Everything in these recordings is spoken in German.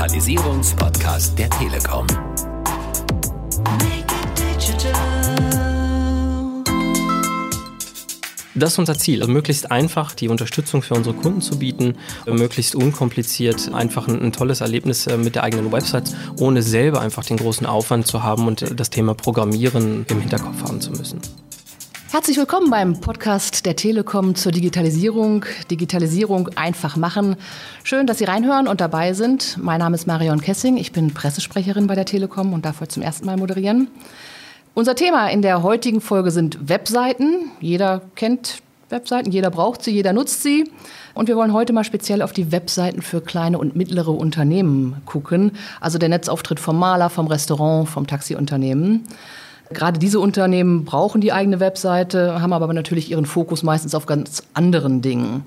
Digitalisierungspodcast der Telekom. Das ist unser Ziel, also möglichst einfach die Unterstützung für unsere Kunden zu bieten, möglichst unkompliziert einfach ein, ein, tolles Erlebnis äh, mit der eigenen Website, ohne selber einfach den großen Aufwand zu haben und äh, das Thema Programmieren im Hinterkopf haben zu müssen. Herzlich willkommen beim Podcast der Telekom zur Digitalisierung. Digitalisierung einfach machen. Schön, dass Sie reinhören und dabei sind. Mein Name ist Marion Kessing. Ich bin Pressesprecherin bei der Telekom und darf heute zum ersten Mal moderieren. Unser Thema in der heutigen Folge sind Webseiten. Jeder kennt Webseiten, jeder braucht sie, jeder nutzt sie. Und wir wollen heute mal speziell auf die Webseiten für kleine und mittlere Unternehmen gucken. Also der Netzauftritt vom Maler, vom Restaurant, vom Taxiunternehmen. Gerade diese Unternehmen brauchen die eigene Webseite, haben aber natürlich ihren Fokus meistens auf ganz anderen Dingen.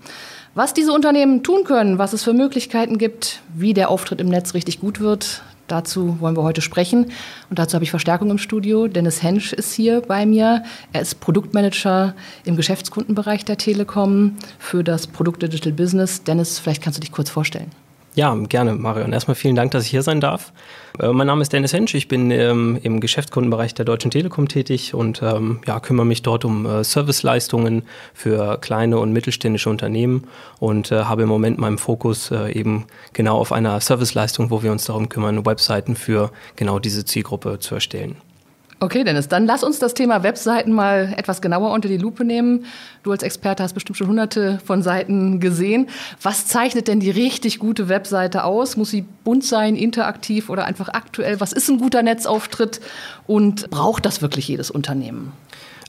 Was diese Unternehmen tun können, was es für Möglichkeiten gibt, wie der Auftritt im Netz richtig gut wird, dazu wollen wir heute sprechen. Und dazu habe ich Verstärkung im Studio. Dennis Hensch ist hier bei mir. Er ist Produktmanager im Geschäftskundenbereich der Telekom für das Produkt Digital Business. Dennis, vielleicht kannst du dich kurz vorstellen. Ja, gerne, Marion. Erstmal vielen Dank, dass ich hier sein darf. Äh, mein Name ist Dennis Hensch. Ich bin ähm, im Geschäftskundenbereich der Deutschen Telekom tätig und ähm, ja, kümmere mich dort um äh, Serviceleistungen für kleine und mittelständische Unternehmen und äh, habe im Moment meinen Fokus äh, eben genau auf einer Serviceleistung, wo wir uns darum kümmern, Webseiten für genau diese Zielgruppe zu erstellen. Okay, Dennis, dann lass uns das Thema Webseiten mal etwas genauer unter die Lupe nehmen. Du als Experte hast bestimmt schon hunderte von Seiten gesehen. Was zeichnet denn die richtig gute Webseite aus? Muss sie bunt sein, interaktiv oder einfach aktuell? Was ist ein guter Netzauftritt und braucht das wirklich jedes Unternehmen?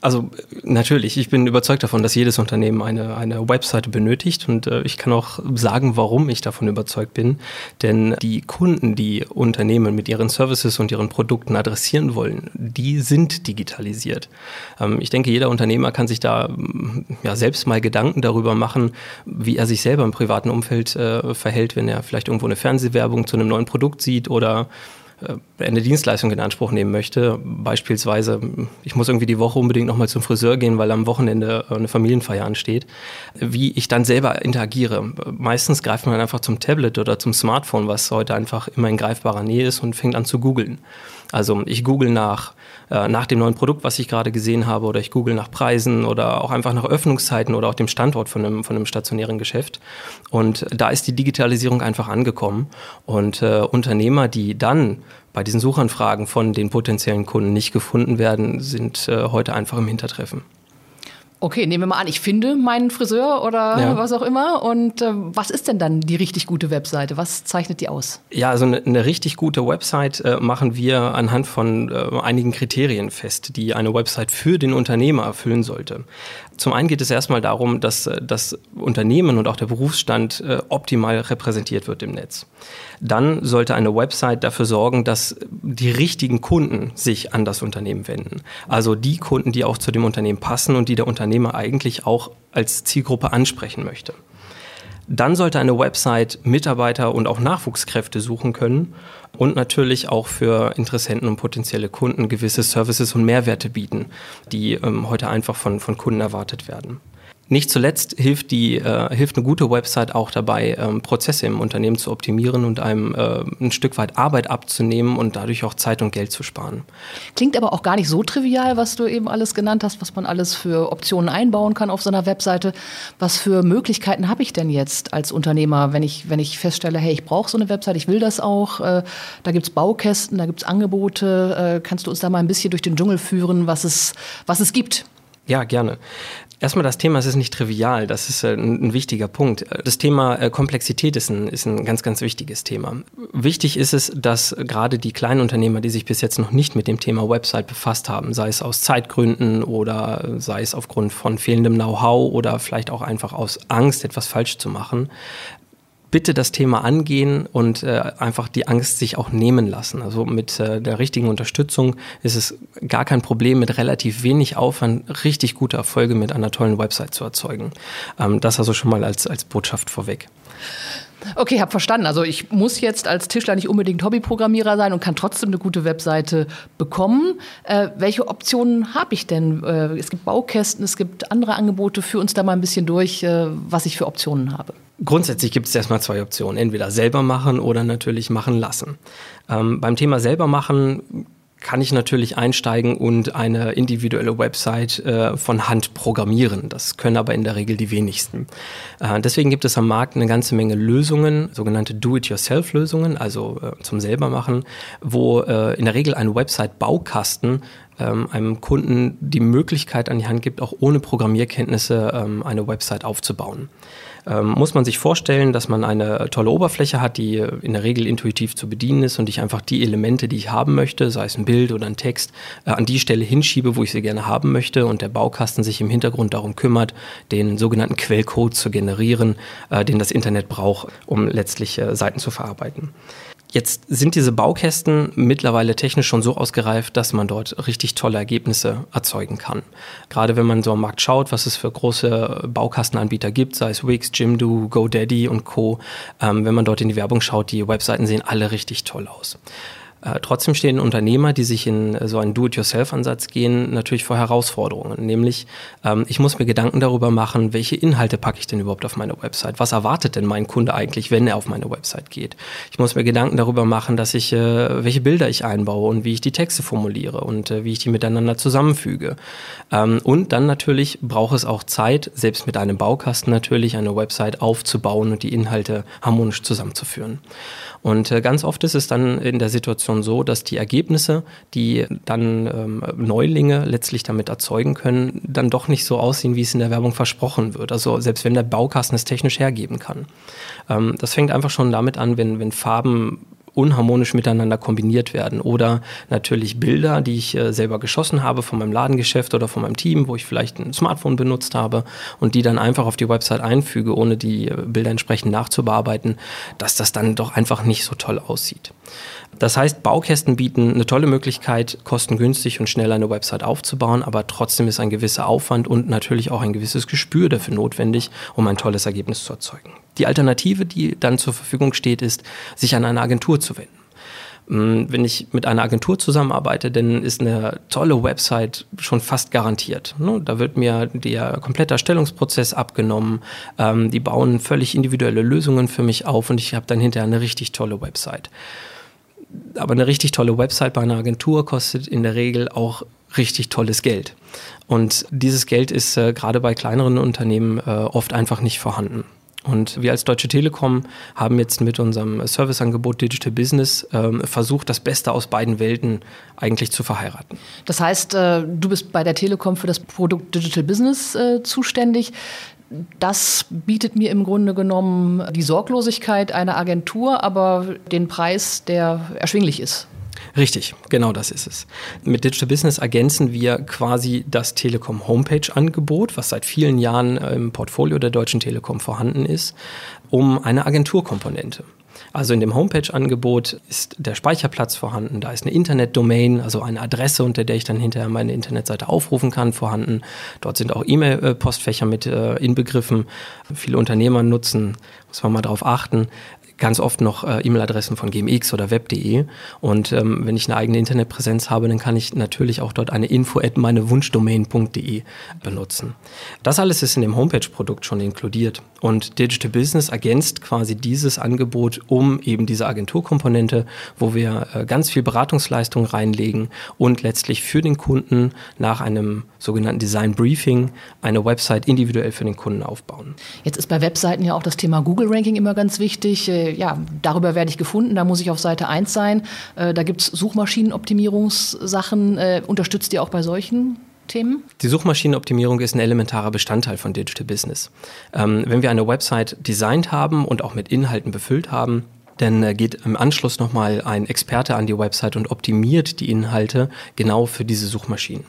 Also natürlich, ich bin überzeugt davon, dass jedes Unternehmen eine, eine Webseite benötigt und äh, ich kann auch sagen, warum ich davon überzeugt bin. Denn die Kunden, die Unternehmen mit ihren Services und ihren Produkten adressieren wollen, die sind digitalisiert. Ähm, ich denke, jeder Unternehmer kann sich da ja, selbst mal Gedanken darüber machen, wie er sich selber im privaten Umfeld äh, verhält, wenn er vielleicht irgendwo eine Fernsehwerbung zu einem neuen Produkt sieht oder eine Dienstleistung in Anspruch nehmen möchte. Beispielsweise, ich muss irgendwie die Woche unbedingt nochmal zum Friseur gehen, weil am Wochenende eine Familienfeier ansteht. Wie ich dann selber interagiere. Meistens greift man einfach zum Tablet oder zum Smartphone, was heute einfach immer in greifbarer Nähe ist und fängt an zu googeln. Also ich google nach, äh, nach dem neuen Produkt, was ich gerade gesehen habe, oder ich google nach Preisen oder auch einfach nach Öffnungszeiten oder auch dem Standort von einem, von einem stationären Geschäft. Und da ist die Digitalisierung einfach angekommen. Und äh, Unternehmer, die dann bei diesen Suchanfragen von den potenziellen Kunden nicht gefunden werden, sind äh, heute einfach im Hintertreffen. Okay, nehmen wir mal an, ich finde meinen Friseur oder ja. was auch immer. Und äh, was ist denn dann die richtig gute Webseite? Was zeichnet die aus? Ja, also eine, eine richtig gute Website äh, machen wir anhand von äh, einigen Kriterien fest, die eine Website für den Unternehmer erfüllen sollte. Zum einen geht es erstmal darum, dass äh, das Unternehmen und auch der Berufsstand äh, optimal repräsentiert wird im Netz. Dann sollte eine Website dafür sorgen, dass die richtigen Kunden sich an das Unternehmen wenden. Also die Kunden, die auch zu dem Unternehmen passen und die der Unternehmer eigentlich auch als Zielgruppe ansprechen möchte. Dann sollte eine Website Mitarbeiter und auch Nachwuchskräfte suchen können und natürlich auch für Interessenten und potenzielle Kunden gewisse Services und Mehrwerte bieten, die ähm, heute einfach von, von Kunden erwartet werden. Nicht zuletzt hilft, die, äh, hilft eine gute Website auch dabei, ähm, Prozesse im Unternehmen zu optimieren und einem äh, ein Stück weit Arbeit abzunehmen und dadurch auch Zeit und Geld zu sparen. Klingt aber auch gar nicht so trivial, was du eben alles genannt hast, was man alles für Optionen einbauen kann auf so einer Webseite. Was für Möglichkeiten habe ich denn jetzt als Unternehmer, wenn ich, wenn ich feststelle, hey, ich brauche so eine Website, ich will das auch, äh, da gibt es Baukästen, da gibt es Angebote. Äh, kannst du uns da mal ein bisschen durch den Dschungel führen, was es, was es gibt? Ja, gerne. Erstmal das Thema, es ist nicht trivial, das ist äh, ein, wichtiger Punkt. Das Thema äh, Komplexität ist ein, ist ein ganz, ganz wichtiges Thema. Wichtig ist es, dass gerade die kleinen Unternehmer, die sich bis jetzt noch nicht mit dem Thema Website befasst haben, sei es aus Zeitgründen oder sei es aufgrund von fehlendem Know-how oder vielleicht auch einfach aus Angst, etwas falsch zu machen, bitte das Thema angehen und äh, einfach die Angst sich auch nehmen lassen. Also mit äh, der richtigen Unterstützung ist es gar kein Problem, mit relativ wenig Aufwand richtig gute Erfolge mit einer tollen Website zu erzeugen. Ähm, das also schon mal als, als Botschaft vorweg. Okay, habe verstanden. Also ich muss jetzt als Tischler nicht unbedingt Hobbyprogrammierer sein und kann trotzdem eine gute Webseite bekommen. Äh, welche Optionen habe ich denn? Äh, es gibt Baukästen, es gibt andere Angebote. Führ uns da mal ein bisschen durch, äh, was ich für Optionen habe. Grundsätzlich gibt es erstmal zwei Optionen. Entweder selber machen oder natürlich machen lassen. Ähm, beim Thema selber machen kann ich natürlich einsteigen und eine individuelle Website äh, von Hand programmieren. Das können aber in der Regel die wenigsten. Äh, deswegen gibt es am Markt eine ganze Menge Lösungen, sogenannte Do-it-yourself-Lösungen, also äh, zum selbermachen, wo äh, in der Regel ein Website-Baukasten ähm, einem Kunden die Möglichkeit an die Hand gibt, auch ohne Programmierkenntnisse ähm, eine Website aufzubauen ähm, muss man sich vorstellen, dass man eine tolle Oberfläche hat, die in der Regel intuitiv zu bedienen ist und ich einfach die Elemente, die ich haben möchte, sei es ein Bild oder ein Text, äh, an die Stelle hinschiebe, wo ich sie gerne haben möchte und der Baukasten sich im Hintergrund darum kümmert, den sogenannten Quellcode zu generieren, äh, den das Internet braucht, um letztlich äh, Seiten zu verarbeiten. Jetzt sind diese Baukästen mittlerweile technisch schon so ausgereift, dass man dort richtig tolle Ergebnisse erzeugen kann. Gerade wenn man so am Markt schaut, was es für große Baukastenanbieter gibt, sei es Wix, Jimdo, GoDaddy und Co. Ähm, wenn man dort in die Werbung schaut, die Webseiten sehen alle richtig toll aus. Äh, trotzdem stehen Unternehmer, die sich in äh, so einen Do-it-yourself-Ansatz gehen, natürlich vor Herausforderungen. Nämlich, ähm, ich muss mir Gedanken darüber machen, welche Inhalte packe ich denn überhaupt auf meine Website? Was erwartet denn mein Kunde eigentlich, wenn er auf meine Website geht? Ich muss mir Gedanken darüber machen, dass ich, äh, welche Bilder ich einbaue und wie ich die Texte formuliere und äh, wie ich die miteinander zusammenfüge. Ähm, und dann natürlich braucht es auch Zeit, selbst mit einem Baukasten natürlich eine Website aufzubauen und die Inhalte harmonisch zusammenzuführen. Und äh, ganz oft ist es dann in der Situation so, dass die Ergebnisse, die dann ähm, Neulinge letztlich damit erzeugen können, dann doch nicht so aussehen, wie es in der Werbung versprochen wird. Also selbst wenn der Baukasten es technisch hergeben kann. Ähm, das fängt einfach schon damit an, wenn, wenn Farben unharmonisch miteinander kombiniert werden. Oder natürlich Bilder, die ich äh, selber geschossen habe von meinem Ladengeschäft oder von meinem Team, wo ich vielleicht ein Smartphone benutzt habe und die dann einfach auf die Website einfüge, ohne die äh, Bilder entsprechend nachzubearbeiten, dass das dann doch einfach nicht so toll aussieht. Das heißt, Baukästen bieten eine tolle Möglichkeit, kostengünstig und schnell eine Website aufzubauen, aber trotzdem ist ein gewisser Aufwand und natürlich auch ein gewisses Gespür dafür notwendig, um ein tolles Ergebnis zu erzeugen. Die Alternative, die dann zur Verfügung steht, ist, sich an eine Agentur zu wenden. Mm, wenn ich mit einer Agentur zusammenarbeite, dann ist eine tolle Website schon fast garantiert. Ne? Da wird mir der komplette Erstellungsprozess abgenommen. Ähm, die bauen völlig individuelle Lösungen für mich auf und ich habe dann hinterher eine richtig tolle Website. Aber eine richtig tolle Website bei einer Agentur kostet in der Regel auch richtig tolles Geld. Und dieses Geld ist äh, gerade bei kleineren Unternehmen äh, oft einfach nicht vorhanden. Und wir als Deutsche Telekom haben jetzt mit unserem Serviceangebot Digital Business ähm, versucht, das Beste aus beiden Welten eigentlich zu verheiraten. Das heißt, äh, du bist bei der Telekom für das Produkt Digital Business äh, zuständig. Das bietet mir im Grunde genommen die Sorglosigkeit einer Agentur, aber den Preis, der erschwinglich ist. Richtig, genau das ist es. Mit Digital Business ergänzen wir quasi das Telekom Homepage Angebot, was seit vielen Jahren im Portfolio der Deutschen Telekom vorhanden ist, um eine Agenturkomponente. Also in dem Homepage-Angebot ist der Speicherplatz vorhanden, da ist eine Internetdomain, also eine Adresse, unter der ich dann hinterher meine Internetseite aufrufen kann, vorhanden. Dort sind auch E-Mail-Postfächer mit äh, inbegriffen. Viele Unternehmer nutzen, muss man mal darauf achten, ganz oft noch äh, E-Mail-Adressen von gmx oder web.de. Und ähm, wenn ich eine eigene Internetpräsenz habe, dann kann ich natürlich auch dort eine info at meinewunschdomain.de benutzen. Das alles ist in dem Homepage-Produkt schon inkludiert. Und Digital Business ergänzt quasi dieses Angebot um eben diese Agenturkomponente, wo wir äh, ganz viel Beratungsleistung reinlegen und letztlich für den Kunden nach einem sogenannten Design Briefing eine Website individuell für den Kunden aufbauen. Jetzt ist bei Webseiten ja auch das Thema Google Ranking immer ganz wichtig. Äh, ja, darüber werde ich gefunden, da muss ich auf Seite 1 sein. Äh, da gibt es Suchmaschinenoptimierungssachen. Unterstützt ihr auch bei solchen Themen? Die Suchmaschinenoptimierung ist ein elementarer Bestandteil von Digital Business. Ähm, wenn wir eine Website designt haben und auch mit Inhalten befüllt haben, Denn äh, geht im Anschluss nochmal ein Experte an die Website und optimiert die Inhalte genau für diese Suchmaschinen.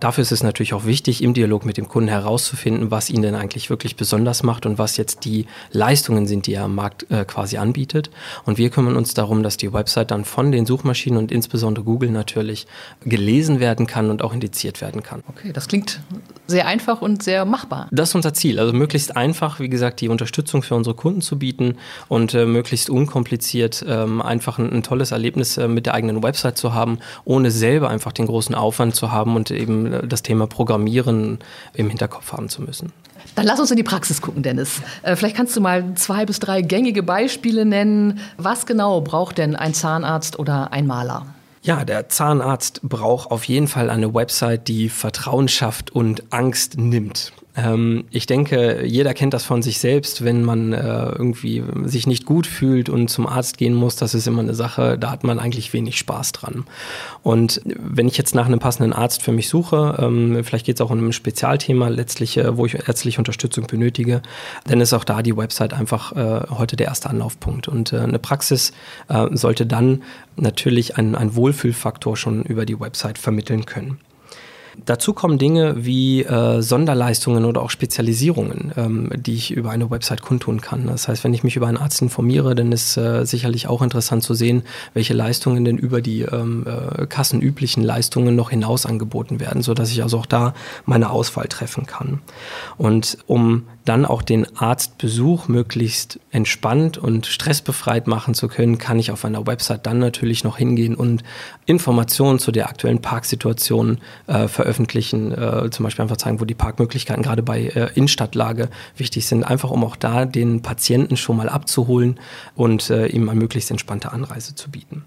Dafür ist es natürlich auch wichtig, im Dialog mit dem Kunden herauszufinden, was ihn denn eigentlich wirklich besonders macht und was jetzt die Leistungen sind, die er am Markt äh, quasi anbietet. Und wir kümmern uns darum, dass die Website dann von den Suchmaschinen und insbesondere Google natürlich gelesen werden kann und auch indiziert werden kann. Okay, das klingt sehr einfach und sehr machbar. Das ist unser Ziel. Also möglichst einfach, wie gesagt, die Unterstützung für unsere Kunden zu bieten und äh, möglichst unkompliziert ähm, einfach ein, ein, tolles Erlebnis äh, mit der eigenen Website zu haben, ohne selber einfach den großen Aufwand zu haben und eben das Thema Programmieren im Hinterkopf haben zu müssen. Dann lass uns in die Praxis gucken, Dennis. Äh, vielleicht kannst du mal zwei bis drei gängige Beispiele nennen. Was genau braucht denn ein Zahnarzt oder ein Maler? Ja, der Zahnarzt braucht auf jeden Fall eine Website, die Vertrauen schafft und Angst nimmt. Ähm, ich denke, jeder kennt das von sich selbst, wenn man äh, irgendwie sich nicht gut fühlt und zum Arzt gehen muss. Das ist immer eine Sache, da hat man eigentlich wenig Spaß dran. Und wenn ich jetzt nach einem passenden Arzt für mich suche, ähm, vielleicht geht es auch um ein Spezialthema letztlich, wo ich ärztliche Unterstützung benötige, dann ist auch da die Website einfach äh, heute der erste Anlaufpunkt. Und äh, eine Praxis äh, sollte dann natürlich einen, einen Wohlfühlfaktor schon über die Website vermitteln können. Dazu kommen Dinge wie äh, Sonderleistungen oder auch Spezialisierungen, ähm, die ich über eine Website kundtun kann. Das heißt, wenn ich mich über einen Arzt informiere, dann ist äh, sicherlich auch interessant zu sehen, welche Leistungen denn über die ähm, äh, kassenüblichen Leistungen noch hinaus angeboten werden, sodass ich also auch da meine Auswahl treffen kann. Und um dann auch den Arztbesuch möglichst entspannt und stressbefreit machen zu können, kann ich auf einer Website dann natürlich noch hingehen und Informationen zu der aktuellen Parksituation äh, veröffentlichen, äh, zum Beispiel einfach zeigen, wo die Parkmöglichkeiten gerade bei äh, Innenstadtlage wichtig sind, einfach um auch da den Patienten schon mal abzuholen und äh, ihm eine möglichst entspannte Anreise zu bieten.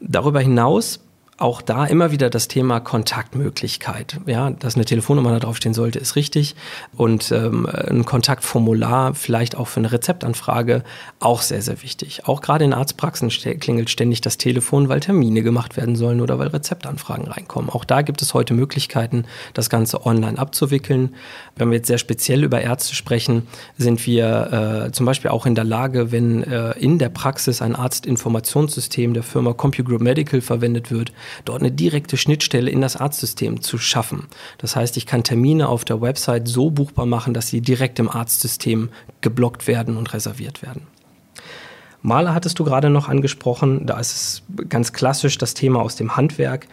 Darüber hinaus auch da immer wieder das Thema Kontaktmöglichkeit. Ja, dass eine Telefonnummer da draufstehen sollte, ist richtig. Und ähm, ein Kontaktformular, vielleicht auch für eine Rezeptanfrage, auch sehr, sehr wichtig. Auch gerade in Arztpraxen klingelt ständig das Telefon, weil Termine gemacht werden sollen oder weil Rezeptanfragen reinkommen. Auch da gibt es heute Möglichkeiten, das Ganze online abzuwickeln. Wenn wir jetzt sehr speziell über Ärzte sprechen, sind wir äh, zum Beispiel auch in der Lage, wenn äh, in der Praxis ein Arztinformationssystem der Firma CompuGroup Medical verwendet wird, dort eine direkte Schnittstelle in das Arztsystem zu schaffen. Das heißt, ich kann Termine auf der Website so buchbar machen, dass sie direkt im Arztsystem geblockt werden und reserviert werden. Maler hattest du gerade noch angesprochen. Da ist es ganz klassisch das Thema aus dem Handwerk.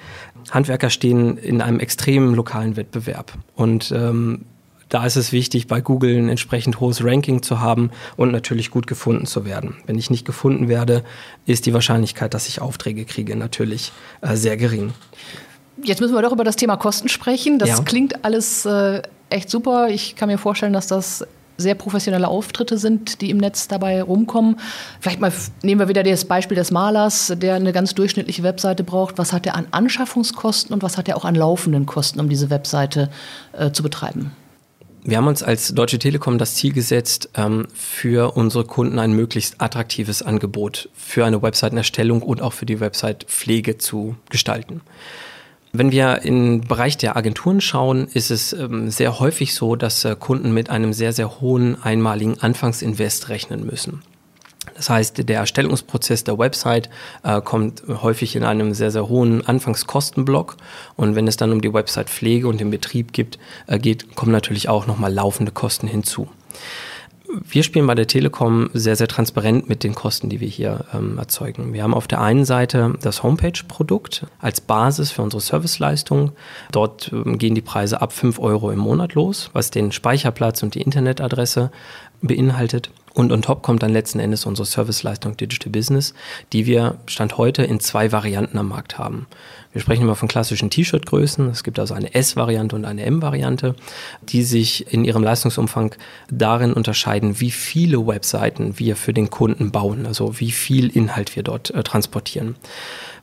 Handwerker stehen in einem extremen lokalen Wettbewerb. Und ähm, da ist es wichtig, bei Google ein entsprechend hohes Ranking zu haben und natürlich gut gefunden zu werden. Wenn ich nicht gefunden werde, ist die Wahrscheinlichkeit, dass ich Aufträge kriege, natürlich äh, sehr gering. Jetzt müssen wir doch über das Thema Kosten sprechen. Das ja. klingt alles äh, echt super. Ich kann mir vorstellen, dass das sehr professionelle Auftritte sind, die im Netz dabei rumkommen. Vielleicht mal nehmen wir wieder das Beispiel des Malers, der eine ganz durchschnittliche Webseite braucht. Was hat er an Anschaffungskosten und was hat er auch an laufenden Kosten, um diese Webseite äh, zu betreiben? Wir haben uns als Deutsche Telekom das Ziel gesetzt, ähm, für unsere Kunden ein möglichst attraktives Angebot für eine Webseitenerstellung und auch für die Website-Pflege zu gestalten. Wenn wir im Bereich der Agenturen schauen, ist es ähm, sehr häufig so, dass äh, Kunden mit einem sehr, sehr hohen einmaligen Anfangsinvest rechnen müssen. Das heißt, der Erstellungsprozess der Website äh, kommt häufig in einem sehr, sehr hohen Anfangskostenblock. Und wenn es dann um die Website-Pflege und den Betrieb gibt, äh, geht, kommen natürlich auch nochmal laufende Kosten hinzu. Wir spielen bei der Telekom sehr, sehr transparent mit den Kosten, die wir hier ähm, erzeugen. Wir haben auf der einen Seite das Homepage-Produkt als Basis für unsere Serviceleistung. Dort ähm, gehen die Preise ab 5 Euro im Monat los, was den Speicherplatz und die Internetadresse beinhaltet. Und on top kommt dann letzten Endes unsere Serviceleistung Digital Business, die wir Stand heute in zwei Varianten am Markt haben. Wir sprechen immer von klassischen T-Shirt-Größen. Es gibt also eine S-Variante und eine M-Variante, die sich in ihrem Leistungsumfang darin unterscheiden, wie viele Webseiten wir für den Kunden bauen, also wie viel Inhalt wir dort äh, transportieren.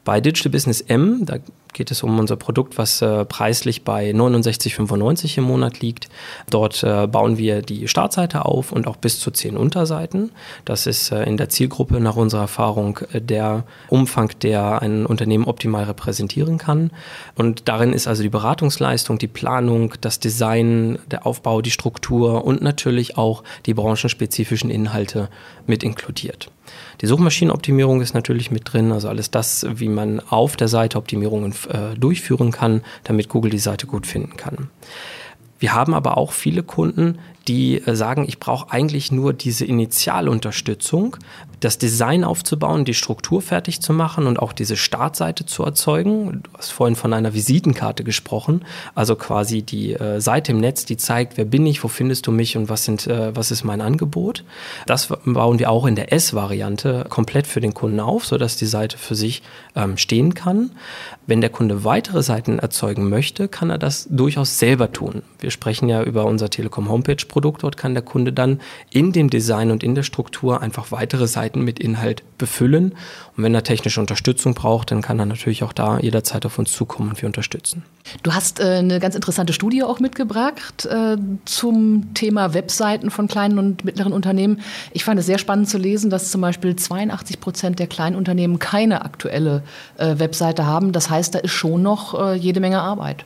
Bei Digital Business M, da geht es um unser Produkt, was äh, preislich bei 69,95 im Monat liegt. Dort äh, bauen wir die Startseite auf und auch bis zu zehn Unterseiten. Das ist äh, in der Zielgruppe nach unserer Erfahrung äh, der Umfang, der ein Unternehmen optimal repräsentieren kann. Und darin ist also die Beratungsleistung, die Planung, das Design, der Aufbau, die Struktur und natürlich auch die branchenspezifischen Inhalte mit inkludiert. Die Suchmaschinenoptimierung ist natürlich mit drin, also alles das, wie man auf der Seite Optimierungen äh, durchführen kann, damit Google die Seite gut finden kann. Wir haben aber auch viele Kunden, die äh, sagen, ich brauche eigentlich nur diese Initialunterstützung, das Design aufzubauen, die Struktur fertig zu machen und auch diese Startseite zu erzeugen. Du hast vorhin von einer Visitenkarte gesprochen, also quasi die äh, Seite im Netz, die zeigt, wer bin ich, wo findest du mich und was, sind, äh, was ist mein Angebot. Das bauen wir auch in der S-Variante komplett für den Kunden auf, sodass die Seite für sich ähm, stehen kann. Wenn der Kunde weitere Seiten erzeugen möchte, kann er das durchaus selber tun. Wir sprechen ja über unser Telekom Homepage Produkt. Dort kann der Kunde dann in dem Design und in der Struktur einfach weitere Seiten mit Inhalt befüllen. Und wenn er technische Unterstützung braucht, dann kann er natürlich auch da jederzeit auf uns zukommen und wir unterstützen. Du hast äh, eine ganz interessante Studie auch mitgebracht äh, zum Thema Webseiten von kleinen und mittleren Unternehmen. Ich fand es sehr spannend zu lesen, dass zum Beispiel 82 Prozent der kleinen Unternehmen keine aktuelle äh, Webseite haben. Das heißt, da ist schon noch äh, jede Menge Arbeit.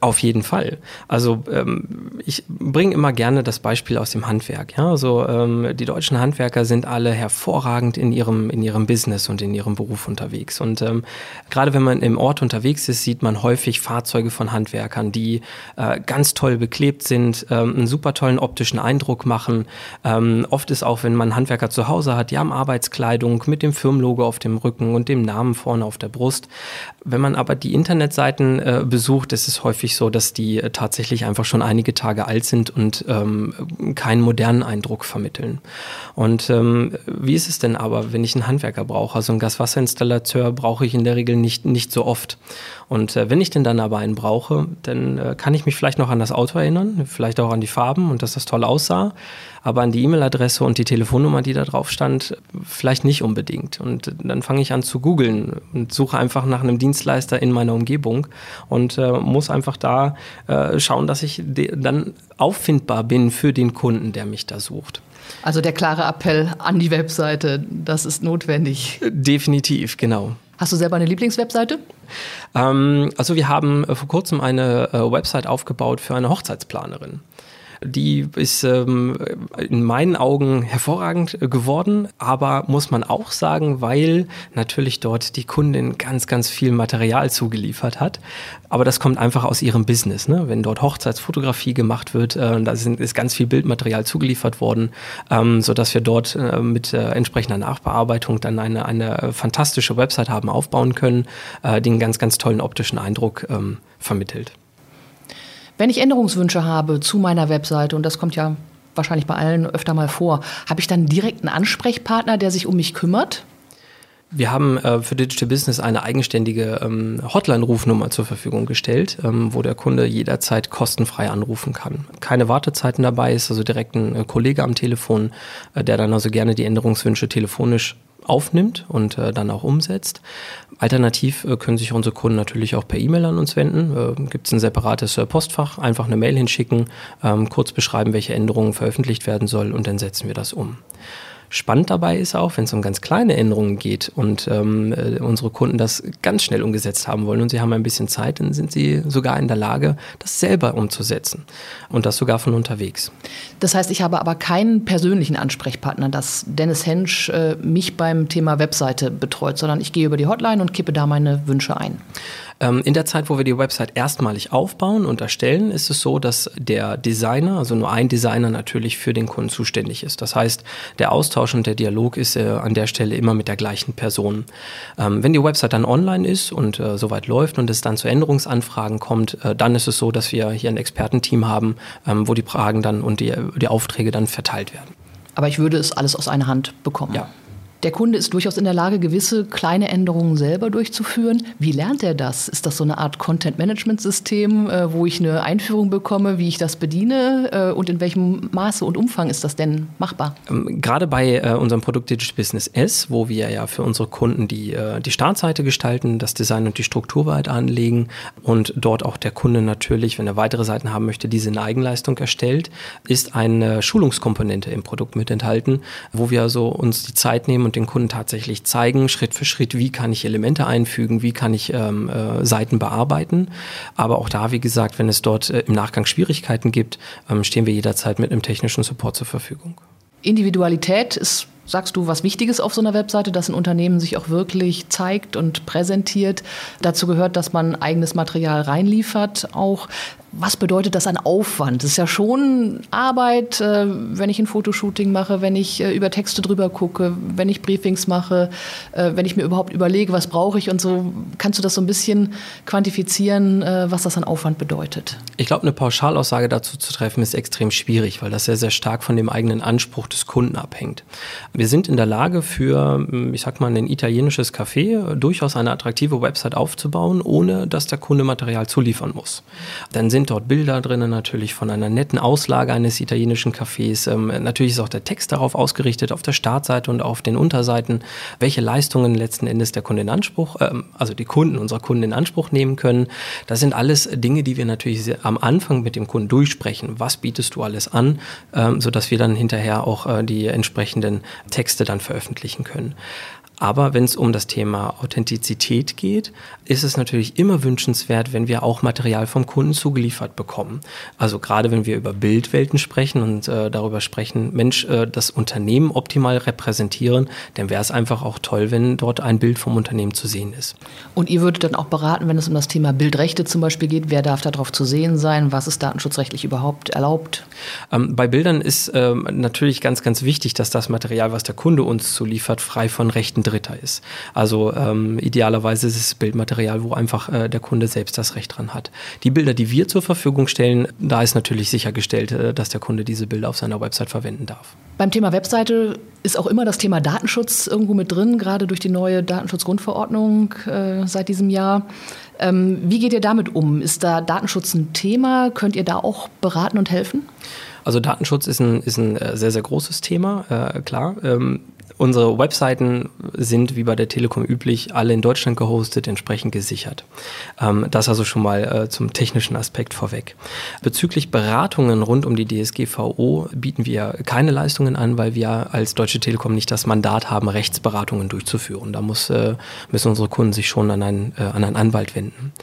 Auf jeden Fall. Also ähm, ich bringe immer gerne das Beispiel aus dem Handwerk. Ja? Also ähm, die deutschen Handwerker sind alle hervorragend in ihrem in ihrem Business und in ihrem Beruf unterwegs. Und ähm, gerade wenn man im Ort unterwegs ist, sieht man häufig Fahrzeuge von Handwerkern, die äh, ganz toll beklebt sind, ähm, einen super tollen optischen Eindruck machen. Ähm, oft ist auch, wenn man Handwerker zu Hause hat, die haben Arbeitskleidung mit dem Firmenlogo auf dem Rücken und dem Namen vorne auf der Brust. Wenn man aber die Internetseiten äh, besucht, ist es häufig so, dass die äh, tatsächlich einfach schon einige Tage alt sind und ähm, keinen modernen Eindruck vermitteln. Und ähm, wie ist es denn aber, wenn ich einen Handwerker brauche? Also einen Gaswasserinstallateur brauche ich in der Regel nicht, nicht so oft. Und äh, wenn ich denn dann aber einen brauche, dann äh, kann ich mich vielleicht noch an das Auto erinnern, vielleicht auch an die Farben und dass das toll aussah, aber an die E-Mail-Adresse und die Telefonnummer, die da drauf stand, vielleicht nicht unbedingt. Und dann fange ich an zu googeln und suche einfach nach einem Dienstleister in meiner Umgebung und äh, muss einfach da äh, schauen, dass ich dann auffindbar bin für den Kunden, der mich da sucht. Also der klare Appell an die Webseite, das ist notwendig. Definitiv, genau. Hast du selber eine Lieblingswebseite? Ähm, also wir haben äh, vor kurzem eine äh, Website aufgebaut für eine Hochzeitsplanerin. Die ist ähm, in meinen Augen hervorragend geworden, aber muss man auch sagen, weil natürlich dort die Kundin ganz, ganz viel Material zugeliefert hat. Aber das kommt einfach aus ihrem Business. Ne? Wenn dort Hochzeitsfotografie gemacht wird, äh, da sind, ist ganz viel Bildmaterial zugeliefert worden, ähm, sodass wir dort äh, mit äh, entsprechender Nachbearbeitung dann eine, eine fantastische Website haben aufbauen können, äh, die einen ganz, ganz tollen optischen Eindruck ähm, vermittelt. Wenn ich Änderungswünsche habe zu meiner Webseite, und das kommt ja wahrscheinlich bei allen öfter mal vor, habe ich dann direkt einen Ansprechpartner, der sich um mich kümmert? Wir haben äh, für Digital Business eine eigenständige ähm, Hotline-Rufnummer zur Verfügung gestellt, ähm, wo der Kunde jederzeit kostenfrei anrufen kann. Keine Wartezeiten dabei ist, also direkt ein äh, Kollege am Telefon, äh, der dann also gerne die Änderungswünsche telefonisch aufnimmt und äh, dann auch umsetzt. Alternativ äh, können sich unsere Kunden natürlich auch per E-Mail an uns wenden. Äh, Gibt es ein separates äh, Postfach, einfach eine Mail hinschicken, ähm, kurz beschreiben, welche Änderungen veröffentlicht werden soll und dann setzen wir das um. Spannend dabei ist auch, wenn es um ganz kleine Änderungen geht und ähm, äh, unsere Kunden das ganz schnell umgesetzt haben wollen und sie haben ein bisschen Zeit, dann sind sie sogar in der Lage, das selber umzusetzen und das sogar von unterwegs. Das heißt, ich habe aber keinen persönlichen Ansprechpartner, dass Dennis Hensch äh, mich beim Thema Webseite betreut, sondern ich gehe über die Hotline und kippe da meine Wünsche ein. Ähm, in der Zeit, wo wir die Website erstmalig aufbauen und erstellen, ist es so, dass der Designer, also nur ein Designer natürlich für den Kunden zuständig ist. Das heißt, der Austausch und der Dialog ist äh, an der Stelle immer mit der gleichen Person. Ähm, wenn die Website dann online ist und äh, soweit läuft und es dann zu Änderungsanfragen kommt, äh, dann ist es so, dass wir hier ein Expertenteam haben, ähm, wo die Fragen dann und die, die Aufträge dann verteilt werden. Aber ich würde es alles aus einer Hand bekommen. Ja. Der Kunde ist durchaus in der Lage, gewisse kleine Änderungen selber durchzuführen. Wie lernt er das? Ist das so eine Art Content-Management-System, äh, wo ich eine Einführung bekomme, wie ich das bediene äh, und in welchem Maße und Umfang ist das denn machbar? Ähm, gerade bei äh, unserem Produkt Digital Business S, wo wir ja für unsere Kunden die, die Startseite gestalten, das Design und die Struktur weiter anlegen und dort auch der Kunde natürlich, wenn er weitere Seiten haben möchte, diese in Eigenleistung erstellt, ist eine Schulungskomponente im Produkt mit enthalten, wo wir also uns die Zeit nehmen und den Kunden tatsächlich zeigen, Schritt für Schritt, wie kann ich Elemente einfügen, wie kann ich ähm, äh, Seiten bearbeiten. Aber auch da, wie gesagt, wenn es dort äh, im Nachgang Schwierigkeiten gibt, ähm, stehen wir jederzeit mit einem technischen Support zur Verfügung. Individualität ist sagst du, was Wichtiges auf so einer Webseite, dass ein Unternehmen sich auch wirklich zeigt und präsentiert. Dazu gehört, dass man eigenes Material reinliefert, auch was bedeutet das an Aufwand? Das ist ja schon Arbeit, äh, wenn ich ein Fotoshooting mache, wenn ich äh, über Texte drüber gucke, wenn ich Briefings mache, äh, wenn ich mir überhaupt überlege, was brauche ich und so. Kannst du das so ein bisschen quantifizieren, was das an Aufwand bedeutet? Ich glaube, eine Pauschalaussage dazu zu treffen, ist extrem schwierig, weil das sehr, sehr stark von dem eigenen Anspruch des Kunden abhängt. Wir sind in der Lage für, hm, ich sag mal, ein italienisches Café durchaus eine attraktive Website aufzubauen, ohne dass der Kunde Material zuliefern muss. Dann sind dort Bilder drin, natürlich von einer netten Auslage eines italienischen Cafés. Ähm, natürlich ist auch der Text darauf ausgerichtet, auf der Startseite und auf den Unterseiten, welche Leistungen letzten Endes der Kunde in Anspruch, ähm, also die Kunden unserer Kunden in Anspruch nehmen können. Das sind alles Dinge, die wir natürlich am Anfang mit dem Kunden durchsprechen. Was bietest du alles an, ähm, sodass wir dann hinterher auch äh, die entsprechenden Texte dann veröffentlichen können. Aber wenn es um das Thema Authentizität geht, ist es natürlich immer wünschenswert, wenn wir auch Material vom Kunden zugeliefert bekommen. Also gerade wenn wir über Bildwelten sprechen und äh, darüber sprechen, Mensch, äh, das Unternehmen optimal repräsentieren, dann wäre es einfach auch toll, wenn dort ein Bild vom Unternehmen zu sehen ist. Und ihr würdet dann auch beraten, wenn es um das Thema Bildrechte zum Beispiel geht, wer darf darauf zu sehen sein, was ist datenschutzrechtlich überhaupt erlaubt? Ähm, bei Bildern ist ähm, natürlich ganz, ganz wichtig, dass das Material, was der Kunde uns zuliefert, frei von Rechten Dritter ist. Also ähm, idealerweise ist es Bildmaterial, wo einfach äh, der Kunde selbst das Recht dran hat. Die Bilder, die wir zur Verfügung stellen, da ist natürlich sichergestellt, äh, dass der Kunde diese Bilder auf seiner Website verwenden darf. Beim Thema Webseite ist auch immer das Thema Datenschutz irgendwo mit drin, gerade durch die neue Datenschutzgrundverordnung äh, seit diesem Jahr. Ähm, wie geht ihr damit um? Ist da Datenschutz ein Thema? Könnt ihr da auch beraten und helfen? Also Datenschutz ist ein, ist ein äh, sehr, sehr großes Thema, äh, klar. Ähm, Unsere Webseiten sind wie bei der Telekom üblich alle in Deutschland gehostet, entsprechend gesichert. Ähm, das also schon mal äh, zum technischen Aspekt vorweg. Bezüglich Beratungen rund um die DSGVO bieten wir keine Leistungen an, weil wir als Deutsche Telekom nicht das Mandat haben, Rechtsberatungen durchzuführen. Da muss, äh, müssen unsere Kunden sich schon an einen, äh, an einen Anwalt wenden.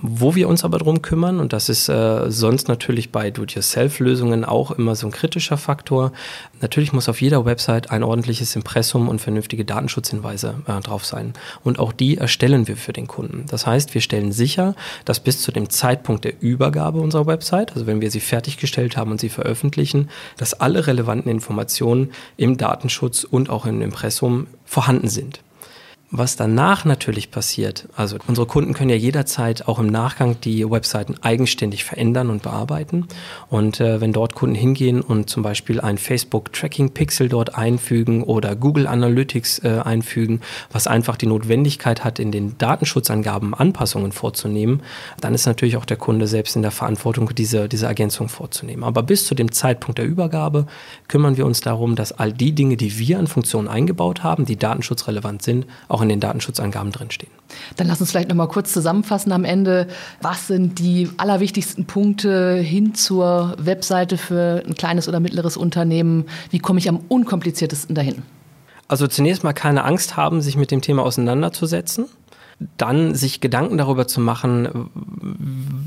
Wo wir uns aber drum kümmern, und das ist sonst natürlich bei Do-it-yourself-Lösungen auch immer so ein kritischer Faktor, natürlich muss auf jeder Website ein ordentliches Impressum Impressum und vernünftige Datenschutzhinweise äh, drauf sein. Und auch die erstellen wir für den Kunden. Das heißt, wir stellen sicher, dass bis zu dem Zeitpunkt der Übergabe unserer Website, also wenn wir sie fertiggestellt haben und sie veröffentlichen, dass alle relevanten Informationen im Datenschutz und auch im Impressum vorhanden sind. Was danach natürlich passiert, also unsere Kunden können ja jederzeit auch im Nachgang die Webseiten eigenständig verändern und bearbeiten. Und äh, wenn dort Kunden hingehen und zum Beispiel ein Facebook-Tracking-Pixel dort einfügen oder Google Analytics äh, einfügen, was einfach die Notwendigkeit hat, in den Datenschutzangaben Anpassungen vorzunehmen, dann ist natürlich auch der Kunde selbst in der Verantwortung, diese, diese Ergänzung vorzunehmen. Aber bis zu dem Zeitpunkt der Übergabe kümmern wir uns darum, dass all die Dinge, die wir an Funktionen eingebaut haben, die datenschutzrelevant sind, auch auch in den Datenschutzangaben drinstehen. Dann lass uns vielleicht noch mal kurz zusammenfassen am Ende. Was sind die allerwichtigsten Punkte hin zur Webseite für ein kleines oder mittleres Unternehmen? Wie komme ich am unkompliziertesten dahin? Also zunächst mal keine Angst haben, sich mit dem Thema auseinanderzusetzen dann sich Gedanken darüber zu machen,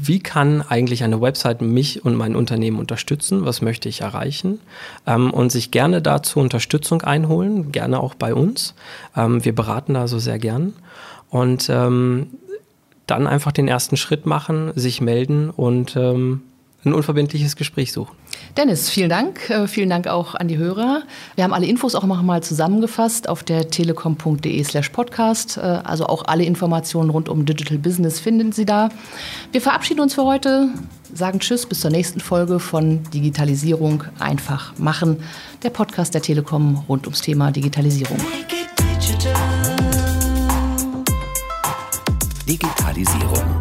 wie kann eigentlich eine Website mich und mein Unternehmen unterstützen, was möchte ich erreichen? Ähm, und sich gerne dazu Unterstützung einholen, gerne auch bei uns. Ähm, wir beraten da so sehr gern. Und ähm, dann einfach den ersten Schritt machen, sich melden und ähm, ein unverbindliches Gespräch suchen. Dennis, vielen Dank. Äh, vielen Dank auch an die Hörer. Wir haben alle Infos auch noch mal zusammengefasst auf der telekom.de slash podcast. Äh, also auch alle Informationen rund um Digital Business finden Sie da. Wir verabschieden uns für heute, sagen Tschüss bis zur nächsten Folge von Digitalisierung einfach machen. Der Podcast der Telekom rund ums Thema Digitalisierung. Digitalisierung